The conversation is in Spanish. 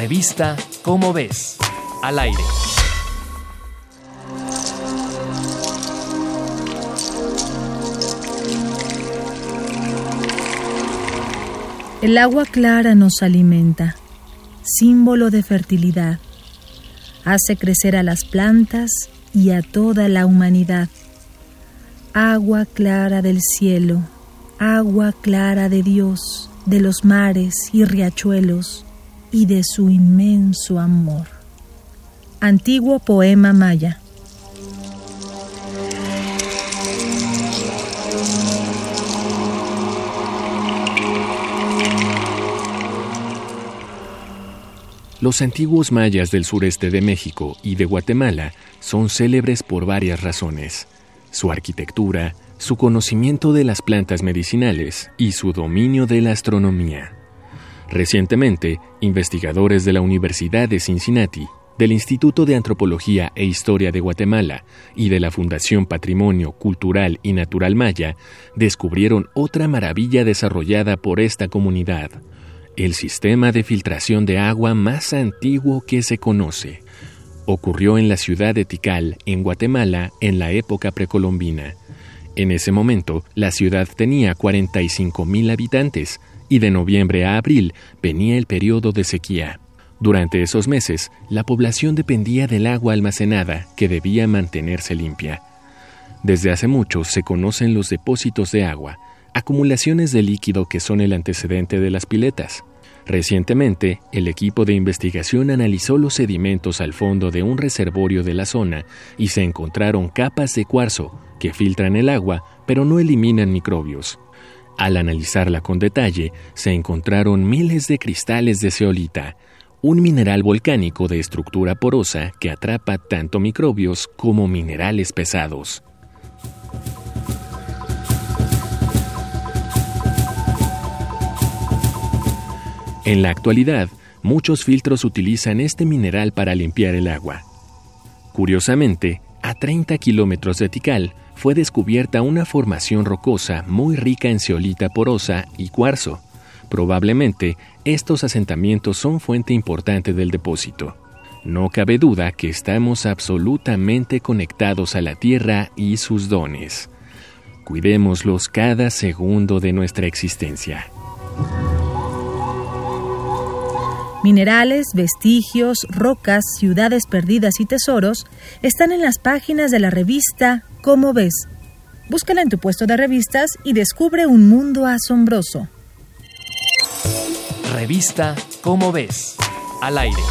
Revista Cómo ves, al aire. El agua clara nos alimenta, símbolo de fertilidad. Hace crecer a las plantas y a toda la humanidad. Agua clara del cielo, agua clara de Dios, de los mares y riachuelos y de su inmenso amor. Antiguo poema maya. Los antiguos mayas del sureste de México y de Guatemala son célebres por varias razones. Su arquitectura, su conocimiento de las plantas medicinales y su dominio de la astronomía. Recientemente, investigadores de la Universidad de Cincinnati, del Instituto de Antropología e Historia de Guatemala y de la Fundación Patrimonio Cultural y Natural Maya descubrieron otra maravilla desarrollada por esta comunidad, el sistema de filtración de agua más antiguo que se conoce. Ocurrió en la ciudad de Tikal, en Guatemala, en la época precolombina. En ese momento, la ciudad tenía 45.000 habitantes y de noviembre a abril venía el periodo de sequía. Durante esos meses, la población dependía del agua almacenada, que debía mantenerse limpia. Desde hace mucho se conocen los depósitos de agua, acumulaciones de líquido que son el antecedente de las piletas. Recientemente, el equipo de investigación analizó los sedimentos al fondo de un reservorio de la zona y se encontraron capas de cuarzo que filtran el agua pero no eliminan microbios. Al analizarla con detalle, se encontraron miles de cristales de zeolita, un mineral volcánico de estructura porosa que atrapa tanto microbios como minerales pesados. En la actualidad, muchos filtros utilizan este mineral para limpiar el agua. Curiosamente, a 30 kilómetros de Tikal fue descubierta una formación rocosa muy rica en ceolita porosa y cuarzo. Probablemente estos asentamientos son fuente importante del depósito. No cabe duda que estamos absolutamente conectados a la Tierra y sus dones. Cuidémoslos cada segundo de nuestra existencia. Minerales, vestigios, rocas, ciudades perdidas y tesoros están en las páginas de la revista Cómo ves. Búscala en tu puesto de revistas y descubre un mundo asombroso. Revista Cómo ves. Al aire.